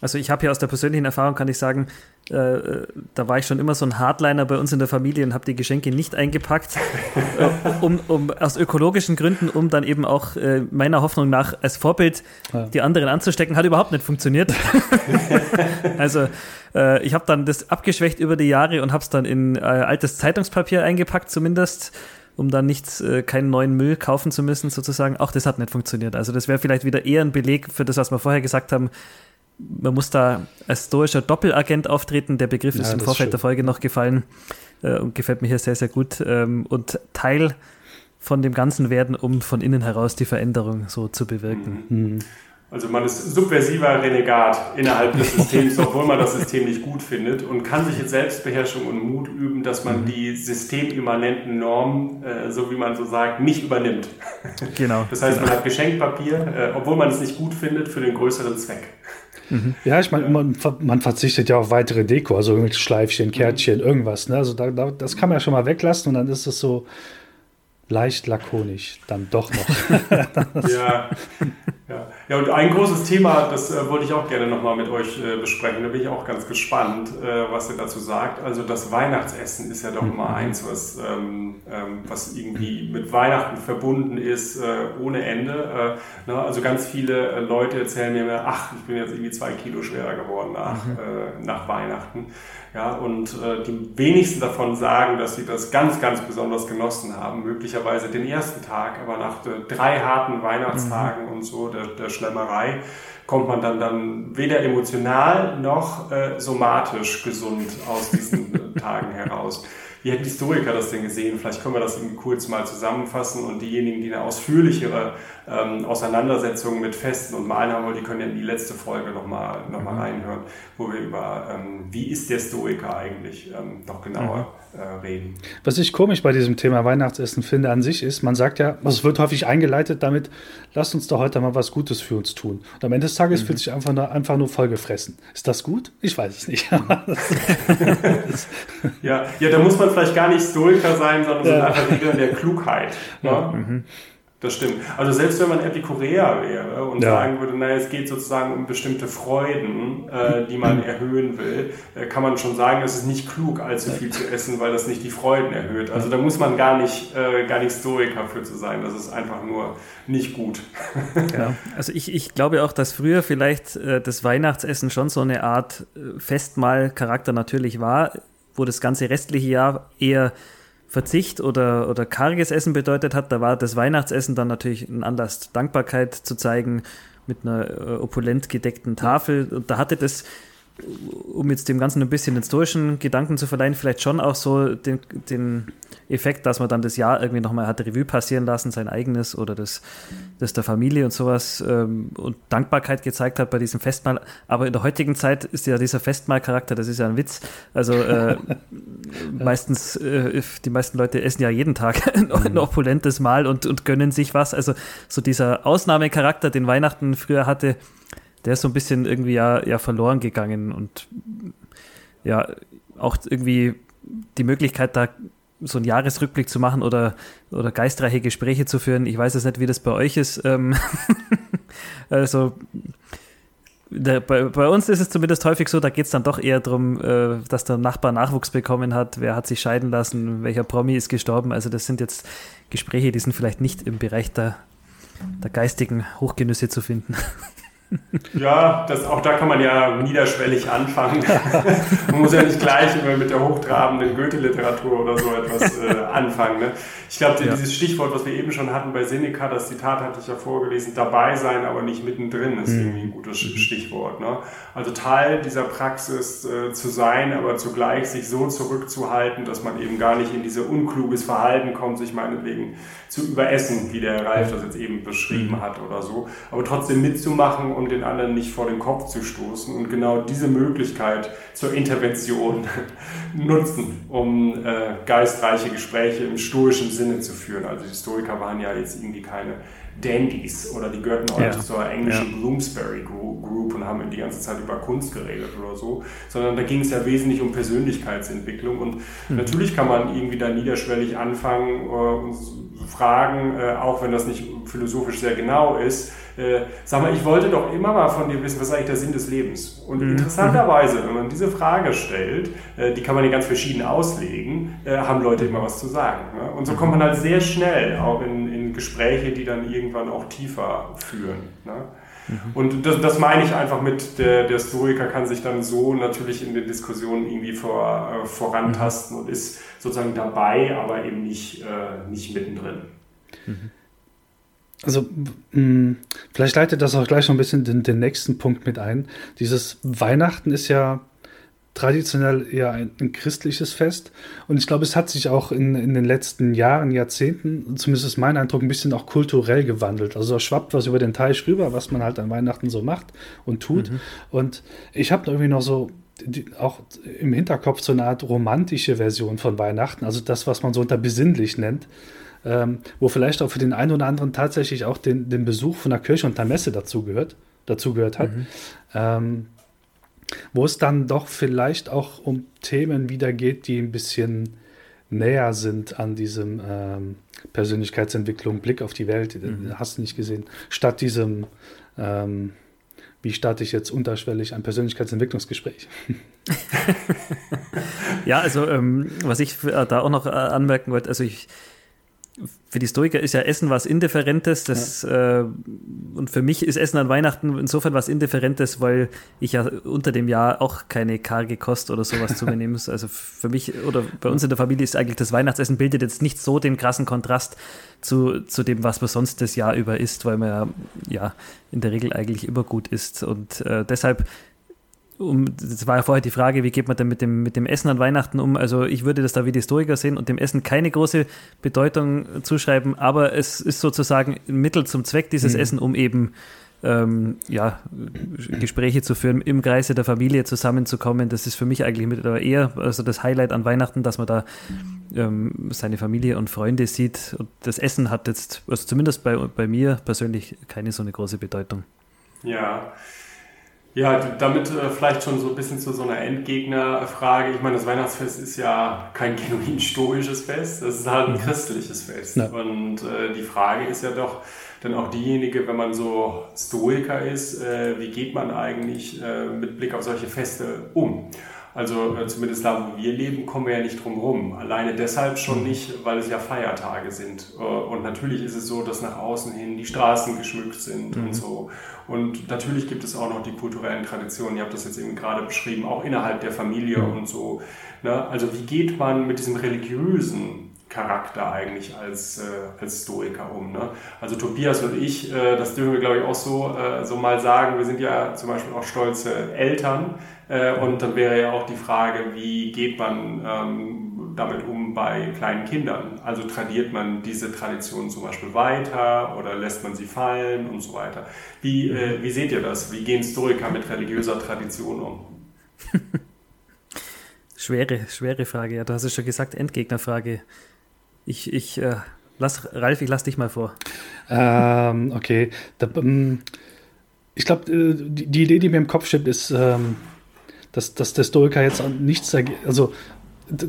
Also ich habe hier aus der persönlichen Erfahrung, kann ich sagen, äh, äh, da war ich schon immer so ein Hardliner bei uns in der Familie und habe die Geschenke nicht eingepackt, äh, um, um, aus ökologischen Gründen, um dann eben auch äh, meiner Hoffnung nach als Vorbild ja. die anderen anzustecken, hat überhaupt nicht funktioniert. also äh, ich habe dann das abgeschwächt über die Jahre und habe es dann in äh, altes Zeitungspapier eingepackt zumindest um dann nichts, äh, keinen neuen Müll kaufen zu müssen, sozusagen. Auch das hat nicht funktioniert. Also das wäre vielleicht wieder eher ein Beleg für das, was wir vorher gesagt haben. Man muss da als stoischer Doppelagent auftreten. Der Begriff ja, ist im Vorfeld ist der Folge noch gefallen äh, und gefällt mir hier sehr, sehr gut. Ähm, und Teil von dem Ganzen werden, um von innen heraus die Veränderung so zu bewirken. Mhm. Also man ist subversiver Renegat innerhalb des Systems, obwohl man das System nicht gut findet und kann sich jetzt Selbstbeherrschung und Mut üben, dass man mhm. die systemimmanenten Normen, äh, so wie man so sagt, nicht übernimmt. Genau. Das heißt, genau. man hat Geschenkpapier, äh, obwohl man es nicht gut findet, für den größeren Zweck. Mhm. Ja, ich meine, man, man, verzichtet ja auf weitere Deko, also irgendwelche Schleifchen, Kärtchen, mhm. irgendwas. Ne? Also da, da, das kann man ja schon mal weglassen und dann ist es so leicht lakonisch, dann doch noch. ja. Ja. ja, und ein großes Thema, das äh, wollte ich auch gerne nochmal mit euch äh, besprechen. Da bin ich auch ganz gespannt, äh, was ihr dazu sagt. Also das Weihnachtsessen ist ja doch immer eins, was, ähm, ähm, was irgendwie mit Weihnachten verbunden ist, äh, ohne Ende. Äh, ne? Also ganz viele äh, Leute erzählen mir, ach, ich bin jetzt irgendwie zwei Kilo schwerer geworden nach, mhm. nach Weihnachten. Ja, und die wenigsten davon sagen, dass sie das ganz, ganz besonders genossen haben. Möglicherweise den ersten Tag, aber nach drei harten Weihnachtstagen mhm. und so der, der Schlemmerei kommt man dann, dann weder emotional noch äh, somatisch gesund aus diesen äh, Tagen heraus. Wie hätten Historiker das denn gesehen? Vielleicht können wir das irgendwie kurz mal zusammenfassen und diejenigen, die eine ausführlichere ähm, Auseinandersetzung mit Festen und Malen haben wollen, die können ja in die letzte Folge nochmal noch mal mhm. reinhören, wo wir über, ähm, wie ist der Stoiker eigentlich, ähm, noch genauer mhm äh, reden. Was ich komisch bei diesem Thema Weihnachtsessen finde an sich ist, man sagt ja, es wird häufig eingeleitet damit, lasst uns doch heute mal was Gutes für uns tun. Und am Ende des Tages mhm. fühlt sich einfach nur, einfach nur vollgefressen. Ist das gut? Ich weiß es nicht. ja, ja, da muss man vielleicht gar nicht Stoiker sein, sondern ja. so einfach Regeln der Klugheit. Ne? Ja. Mhm. Das stimmt. Also selbst wenn man Epikureer wäre und ja. sagen würde, naja, es geht sozusagen um bestimmte Freuden, äh, die man erhöhen will, äh, kann man schon sagen, es ist nicht klug, allzu viel zu essen, weil das nicht die Freuden erhöht. Also da muss man gar nicht, äh, gar nicht Stoiker für zu sein. Das ist einfach nur nicht gut. ja, also ich, ich glaube auch, dass früher vielleicht äh, das Weihnachtsessen schon so eine Art äh, Festmahlcharakter natürlich war, wo das ganze restliche Jahr eher Verzicht oder, oder karges Essen bedeutet hat, da war das Weihnachtsessen dann natürlich ein Anlass, Dankbarkeit zu zeigen mit einer äh, opulent gedeckten Tafel. Und da hatte das, um jetzt dem Ganzen ein bisschen den historischen Gedanken zu verleihen, vielleicht schon auch so den, den Effekt, dass man dann das Jahr irgendwie nochmal hat Revue passieren lassen, sein eigenes oder das, das der Familie und sowas ähm, und Dankbarkeit gezeigt hat bei diesem Festmahl. Aber in der heutigen Zeit ist ja dieser Festmahlcharakter, das ist ja ein Witz. Also äh, meistens, äh, die meisten Leute essen ja jeden Tag ein, ein mhm. opulentes Mahl und, und gönnen sich was. Also so dieser Ausnahmecharakter, den Weihnachten früher hatte, der ist so ein bisschen irgendwie ja, ja verloren gegangen und ja, auch irgendwie die Möglichkeit, da so einen Jahresrückblick zu machen oder, oder geistreiche Gespräche zu führen. Ich weiß jetzt nicht, wie das bei euch ist. Ähm also der, bei, bei, uns ist es zumindest häufig so, da geht es dann doch eher darum, äh, dass der Nachbar Nachwuchs bekommen hat, wer hat sich scheiden lassen, welcher Promi ist gestorben. Also das sind jetzt Gespräche, die sind vielleicht nicht im Bereich der, der geistigen Hochgenüsse zu finden. Ja, das, auch da kann man ja niederschwellig anfangen. man muss ja nicht gleich immer mit der hochtrabenden Goethe-Literatur oder so etwas äh, anfangen. Ne? Ich glaube, ja. dieses Stichwort, was wir eben schon hatten bei Seneca, das Zitat hatte ich ja vorgelesen, dabei sein, aber nicht mittendrin, ist mhm. irgendwie ein gutes. Stichwort. Ne? Also Teil dieser Praxis äh, zu sein, aber zugleich sich so zurückzuhalten, dass man eben gar nicht in diese unkluges Verhalten kommt, sich meinetwegen zu überessen, wie der Ralf das jetzt eben beschrieben mhm. hat oder so, aber trotzdem mitzumachen und den anderen nicht vor den Kopf zu stoßen und genau diese Möglichkeit zur Intervention nutzen, um äh, geistreiche Gespräche im stoischen Sinne zu führen. Also die Historiker waren ja jetzt irgendwie keine Dandies oder die gehörten auch ja. nicht zur englischen ja. Bloomsbury Group und haben die ganze Zeit über Kunst geredet oder so, sondern da ging es ja wesentlich um Persönlichkeitsentwicklung und mhm. natürlich kann man irgendwie da niederschwellig anfangen äh, und fragen, äh, auch wenn das nicht philosophisch sehr genau ist, äh, sag mal, ich wollte doch immer mal von dir wissen, was ist eigentlich der Sinn des Lebens? Und mhm. interessanterweise, wenn man diese Frage stellt, äh, die kann man ja ganz verschieden auslegen, äh, haben Leute immer was zu sagen. Ne? Und so kommt man halt sehr schnell auch in, in Gespräche, die dann irgendwann auch tiefer führen. Ne? Mhm. Und das, das, meine ich einfach mit, der, der Stoiker kann sich dann so natürlich in den Diskussionen irgendwie vor, äh, vorantasten mhm. und ist sozusagen dabei, aber eben nicht, äh, nicht mittendrin. Mhm. Also, mh, vielleicht leitet das auch gleich noch ein bisschen den, den, nächsten Punkt mit ein. Dieses Weihnachten ist ja traditionell eher ein, ein christliches Fest. Und ich glaube, es hat sich auch in, in den letzten Jahren, Jahrzehnten, zumindest ist mein Eindruck, ein bisschen auch kulturell gewandelt. Also da schwappt was über den Teich rüber, was man halt an Weihnachten so macht und tut. Mhm. Und ich habe irgendwie noch so die, auch im Hinterkopf so eine Art romantische Version von Weihnachten, also das, was man so unter besinnlich nennt ähm, wo vielleicht auch für den einen oder anderen tatsächlich auch den, den Besuch von der Kirche und der Messe dazu gehört, dazu gehört hat. Mhm. Ähm, wo es dann doch vielleicht auch um Themen wieder geht, die ein bisschen näher sind an diesem ähm, Persönlichkeitsentwicklung, Blick auf die Welt, mhm. hast du nicht gesehen, statt diesem, ähm, wie starte ich jetzt unterschwellig ein Persönlichkeitsentwicklungsgespräch? ja, also ähm, was ich da auch noch äh, anmerken wollte, also ich für die Stoiker ist ja Essen was Indifferentes. Das, ja. äh, und für mich ist Essen an Weihnachten insofern was Indifferentes, weil ich ja unter dem Jahr auch keine karge Kost oder sowas zu mir nehme. Also für mich oder bei uns in der Familie ist eigentlich das Weihnachtsessen bildet jetzt nicht so den krassen Kontrast zu, zu dem, was man sonst das Jahr über isst, weil man ja, ja in der Regel eigentlich immer gut isst. Und äh, deshalb um, das war ja vorher die Frage, wie geht man denn mit dem, mit dem Essen an Weihnachten um? Also ich würde das da wie die Historiker sehen und dem Essen keine große Bedeutung zuschreiben, aber es ist sozusagen ein Mittel zum Zweck dieses mhm. Essen, um eben ähm, ja, Gespräche zu führen, im Kreise der Familie zusammenzukommen. Das ist für mich eigentlich mit, eher also das Highlight an Weihnachten, dass man da ähm, seine Familie und Freunde sieht. Und das Essen hat jetzt, also zumindest bei, bei mir persönlich, keine so eine große Bedeutung. Ja, ja, damit äh, vielleicht schon so ein bisschen zu so einer Endgegnerfrage. Ich meine, das Weihnachtsfest ist ja kein genuin stoisches Fest, es ist halt ein mhm. christliches Fest. Ja. Und äh, die Frage ist ja doch dann auch diejenige, wenn man so Stoiker ist, äh, wie geht man eigentlich äh, mit Blick auf solche Feste um? Also äh, zumindest da, wo wir leben, kommen wir ja nicht drum rum. Alleine deshalb schon mhm. nicht, weil es ja Feiertage sind. Äh, und natürlich ist es so, dass nach außen hin die Straßen geschmückt sind mhm. und so. Und natürlich gibt es auch noch die kulturellen Traditionen. Ihr habt das jetzt eben gerade beschrieben, auch innerhalb der Familie mhm. und so. Ne? Also wie geht man mit diesem religiösen Charakter eigentlich als, äh, als Stoiker um. Ne? Also Tobias und ich, äh, das dürfen wir glaube ich auch so, äh, so mal sagen, wir sind ja zum Beispiel auch stolze Eltern äh, und dann wäre ja auch die Frage, wie geht man ähm, damit um bei kleinen Kindern? Also tradiert man diese Tradition zum Beispiel weiter oder lässt man sie fallen und so weiter? Wie, äh, wie seht ihr das? Wie gehen Historiker mit religiöser Tradition um? schwere, schwere Frage. Ja, du hast es schon gesagt, Endgegnerfrage. Ich, ich äh, lass, Ralf, ich lass dich mal vor. Ähm, okay. Da, ähm, ich glaube, äh, die, die, Idee, die mir im Kopf steht, ist, ähm, dass, dass der Stoiker jetzt nichts dagegen, also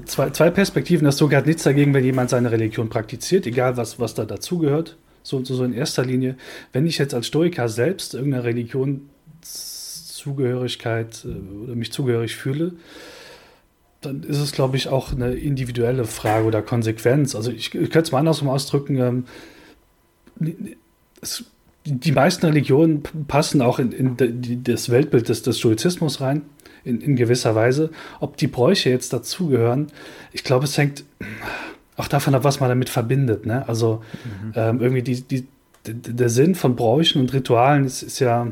zwei, zwei Perspektiven. Stoiker hat nichts dagegen, wenn jemand seine Religion praktiziert, egal was, was da dazugehört. So, so, so in erster Linie. Wenn ich jetzt als Stoiker selbst irgendeiner Religion Zugehörigkeit äh, oder mich zugehörig fühle, dann ist es, glaube ich, auch eine individuelle Frage oder Konsequenz. Also ich, ich könnte es mal andersrum ausdrücken. Ähm, es, die meisten Religionen passen auch in, in die, das Weltbild des, des Stoizismus rein, in, in, gewisser Weise. Ob die Bräuche jetzt dazugehören, ich glaube, es hängt auch davon ab, was man damit verbindet. Ne? Also mhm. ähm, irgendwie die, die, der Sinn von Bräuchen und Ritualen ist, ist ja,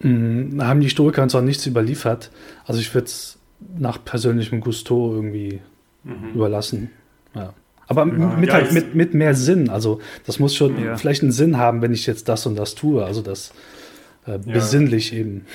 hm, haben die Stoiker uns auch nichts überliefert. Also ich würde es nach persönlichem Gusto irgendwie mhm. überlassen. Ja. Aber ja, mit, halt, mit, mit mehr Sinn. Also das muss schon ja. vielleicht einen Sinn haben, wenn ich jetzt das und das tue. Also das äh, besinnlich eben.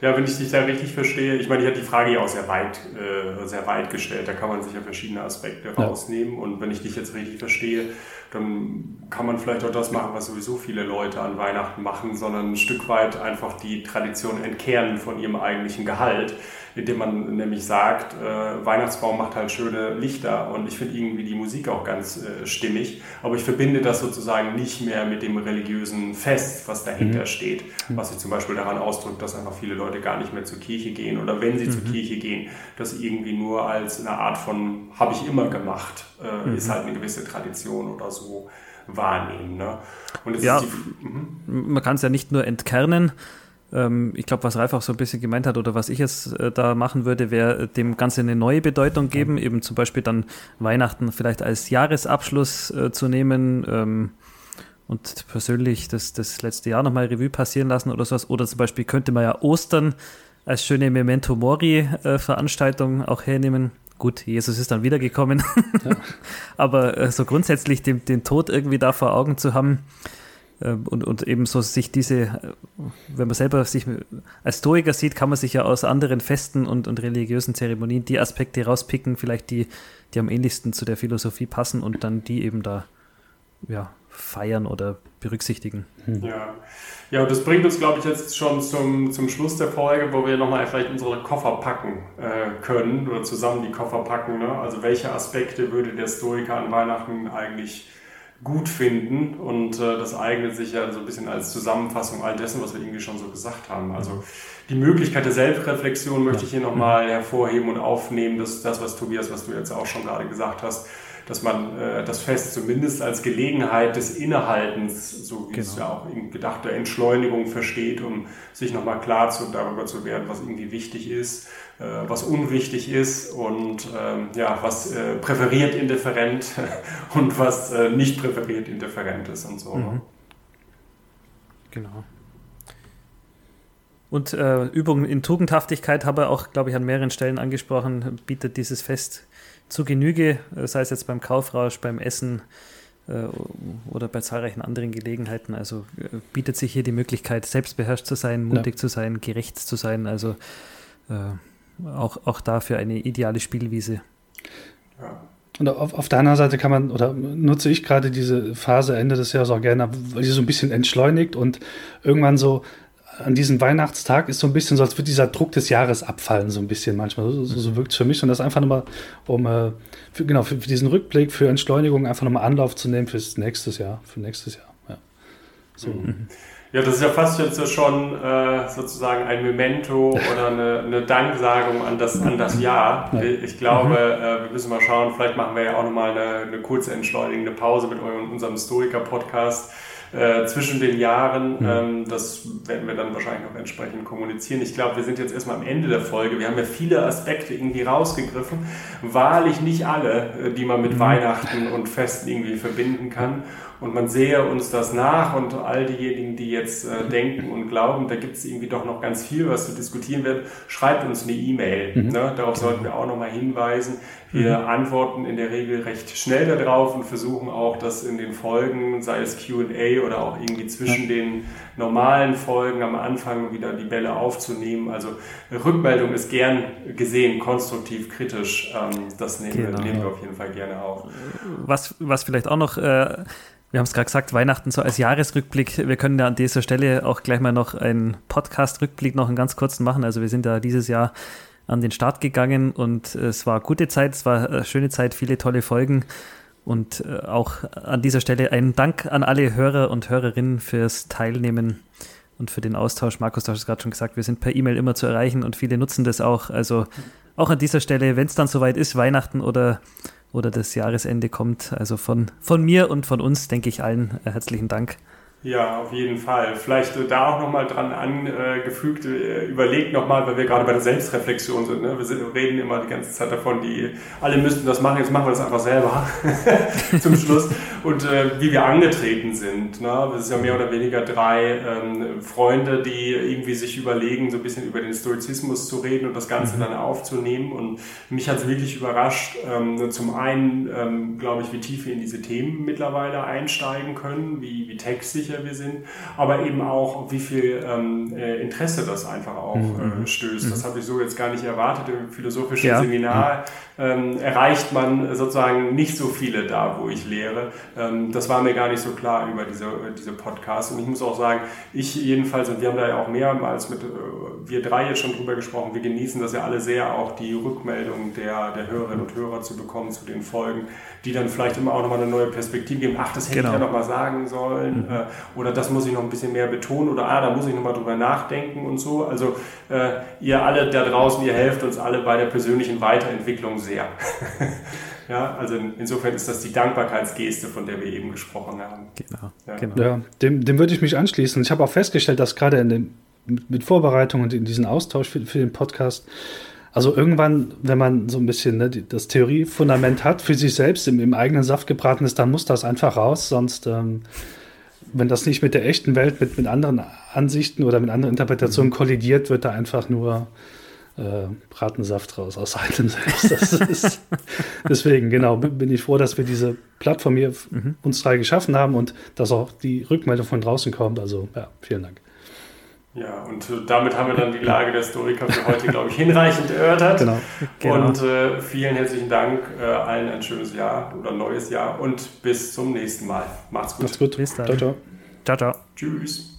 Ja, wenn ich dich da richtig verstehe, ich meine, ich habe die Frage ja auch sehr weit, äh, sehr weit gestellt, da kann man sich ja verschiedene Aspekte rausnehmen und wenn ich dich jetzt richtig verstehe, dann kann man vielleicht auch das machen, was sowieso viele Leute an Weihnachten machen, sondern ein Stück weit einfach die Tradition entkehren von ihrem eigentlichen Gehalt indem man nämlich sagt, äh, Weihnachtsbaum macht halt schöne Lichter und ich finde irgendwie die Musik auch ganz äh, stimmig, aber ich verbinde das sozusagen nicht mehr mit dem religiösen Fest, was dahinter mhm. steht, was sich zum Beispiel daran ausdrückt, dass einfach viele Leute gar nicht mehr zur Kirche gehen oder wenn sie mhm. zur Kirche gehen, das irgendwie nur als eine Art von habe ich immer gemacht, äh, mhm. ist halt eine gewisse Tradition oder so wahrnehmen. Ne? ja, mhm. man kann es ja nicht nur entkernen, ähm, ich glaube, was Ralf auch so ein bisschen gemeint hat oder was ich jetzt äh, da machen würde, wäre dem Ganze eine neue Bedeutung geben, eben zum Beispiel dann Weihnachten vielleicht als Jahresabschluss äh, zu nehmen ähm, und persönlich das, das letzte Jahr nochmal Revue passieren lassen oder sowas. Oder zum Beispiel könnte man ja Ostern als schöne Memento Mori-Veranstaltung äh, auch hernehmen. Gut, Jesus ist dann wiedergekommen. Ja. Aber äh, so grundsätzlich den, den Tod irgendwie da vor Augen zu haben, ähm, und, und eben so sich diese, wenn man selber sich als Stoiker sieht, kann man sich ja aus anderen Festen und, und religiösen Zeremonien die Aspekte rauspicken, vielleicht die, die am ähnlichsten zu der Philosophie passen und dann die eben da ja, feiern oder berücksichtigen. Hm. Ja. ja, und das bringt uns, glaube ich, jetzt schon zum, zum Schluss der Folge, wo wir nochmal vielleicht unsere Koffer packen äh, können oder zusammen die Koffer packen. Ne? Also welche Aspekte würde der Stoiker an Weihnachten eigentlich gut finden und äh, das eignet sich ja so ein bisschen als Zusammenfassung all dessen, was wir irgendwie schon so gesagt haben. Also die Möglichkeit der Selbstreflexion möchte ich hier nochmal hervorheben und aufnehmen, dass das, was Tobias, was du jetzt auch schon gerade gesagt hast, dass man äh, das Fest zumindest als Gelegenheit des Innehaltens, so wie genau. es ja auch in gedachter Entschleunigung versteht, um sich nochmal klar zu, darüber zu werden, was irgendwie wichtig ist, äh, was unwichtig ist und ähm, ja, was äh, präferiert indifferent und was äh, nicht präferiert indifferent ist und so. Mhm. Genau. Und äh, Übungen in Tugendhaftigkeit habe er auch, glaube ich, an mehreren Stellen angesprochen, bietet dieses Fest zu Genüge, äh, sei es jetzt beim Kaufrausch, beim Essen äh, oder bei zahlreichen anderen Gelegenheiten. Also äh, bietet sich hier die Möglichkeit, selbstbeherrscht zu sein, mutig ja. zu sein, gerecht zu sein. Also äh, auch, auch dafür eine ideale Spielwiese. Und auf, auf, der anderen Seite kann man, oder nutze ich gerade diese Phase Ende des Jahres auch gerne, weil sie so ein bisschen entschleunigt und irgendwann so an diesem Weihnachtstag ist so ein bisschen so, als würde dieser Druck des Jahres abfallen, so ein bisschen manchmal. So, so, so wirkt es für mich. Und das einfach nochmal, um äh, für, genau, für, für, diesen Rückblick, für Entschleunigung einfach nochmal Anlauf zu nehmen fürs nächstes Jahr, für nächstes Jahr. Ja, so. Mhm. ja das ist ja fast jetzt schon äh, sozusagen ein Memento oder eine, eine, Danksagung an das, an das Jahr. Ja. Ich glaube, mhm. äh, wir müssen mal schauen, vielleicht machen wir ja auch nochmal eine, eine kurze entschleunigende Pause mit eurem, unserem Historiker-Podcast äh, zwischen den Jahren. Mhm. Ähm, das werden wir dann wahrscheinlich noch entsprechend kommunizieren. Ich glaube, wir sind jetzt erstmal am Ende der Folge. Wir haben ja viele Aspekte irgendwie rausgegriffen. Wahrlich nicht alle, äh, die man mit mhm. Weihnachten und Festen irgendwie verbinden kann. Und man sehe uns das nach und all diejenigen, die jetzt äh, denken und glauben, da gibt es irgendwie doch noch ganz viel, was zu diskutieren wird, schreibt uns eine E-Mail. Mhm. Ne? Darauf sollten wir auch nochmal hinweisen. Wir mhm. antworten in der Regel recht schnell darauf und versuchen auch, das in den Folgen, sei es QA oder auch irgendwie zwischen den normalen Folgen am Anfang wieder die Bälle aufzunehmen. Also Rückmeldung ist gern gesehen, konstruktiv, kritisch. Ähm, das nehmen, genau. wir, nehmen, wir, auf jeden Fall gerne auf. Was, was vielleicht auch noch äh, wir haben es gerade gesagt, Weihnachten so als Jahresrückblick. Wir können da an dieser Stelle auch gleich mal noch einen Podcast-Rückblick noch einen ganz kurzen machen. Also wir sind da dieses Jahr an den Start gegangen und es war gute Zeit, es war eine schöne Zeit, viele tolle Folgen. Und äh, auch an dieser Stelle ein Dank an alle Hörer und Hörerinnen fürs Teilnehmen und für den Austausch. Markus, du hast es gerade schon gesagt, wir sind per E-Mail immer zu erreichen und viele nutzen das auch. Also auch an dieser Stelle, wenn es dann soweit ist, Weihnachten oder oder das Jahresende kommt. Also von, von mir und von uns, denke ich, allen äh, herzlichen Dank. Ja, auf jeden Fall. Vielleicht äh, da auch nochmal dran angefügt, äh, überlegt nochmal, weil wir gerade bei der Selbstreflexion sind. Ne? Wir sind, reden immer die ganze Zeit davon, die alle müssten das machen, jetzt machen wir das einfach selber zum Schluss. Und äh, wie wir angetreten sind. Ne? Das ist ja mehr oder weniger drei ähm, Freunde, die irgendwie sich überlegen, so ein bisschen über den Stoizismus zu reden und das Ganze mhm. dann aufzunehmen. Und mich hat es wirklich überrascht, ähm, zum einen, ähm, glaube ich, wie tief wir in diese Themen mittlerweile einsteigen können, wie, wie textsicher sicher wir sind, aber eben auch, wie viel ähm, äh, Interesse das einfach auch mhm. äh, stößt. Mhm. Das habe ich so jetzt gar nicht erwartet. Im philosophischen ja. Seminar ähm, erreicht man sozusagen nicht so viele da, wo ich lehre. Ähm, das war mir gar nicht so klar über diese, diese Podcasts. Und ich muss auch sagen, ich jedenfalls, und wir haben da ja auch mehrmals mit, äh, wir drei jetzt schon drüber gesprochen, wir genießen das ja alle sehr, auch die Rückmeldung der, der Hörerinnen und Hörer zu bekommen zu den Folgen, die dann vielleicht immer auch nochmal eine neue Perspektive geben. Ach, das hätte genau. ich ja nochmal sagen sollen. Mhm. Oder das muss ich noch ein bisschen mehr betonen. Oder ah, da muss ich nochmal drüber nachdenken und so. Also äh, ihr alle da draußen, ihr helft uns alle bei der persönlichen Weiterentwicklung sehr. ja, also insofern ist das die Dankbarkeitsgeste, von der wir eben gesprochen haben. Genau. Ja, genau. ja dem, dem würde ich mich anschließen. Ich habe auch festgestellt, dass gerade in dem, mit Vorbereitung und in diesem Austausch für, für den Podcast also irgendwann, wenn man so ein bisschen ne, das Theoriefundament hat, für sich selbst im, im, eigenen Saft gebraten ist, dann muss das einfach raus, sonst, ähm, wenn das nicht mit der echten Welt, mit, mit anderen Ansichten oder mit anderen Interpretationen mhm. kollidiert, wird da einfach nur äh, Bratensaft raus aus einem selbst. Ist, deswegen, genau, bin ich froh, dass wir diese Plattform hier mhm. uns drei geschaffen haben und dass auch die Rückmeldung von draußen kommt. Also, ja, vielen Dank. Ja, und äh, damit haben wir dann die Lage der Historiker für heute, glaube ich, hinreichend erörtert. Genau. genau. Und äh, vielen herzlichen Dank, äh, allen ein schönes Jahr oder neues Jahr und bis zum nächsten Mal. Macht's gut. Macht's gut. Bis dann. Ciao, ciao. Ciao, ciao. Tschüss.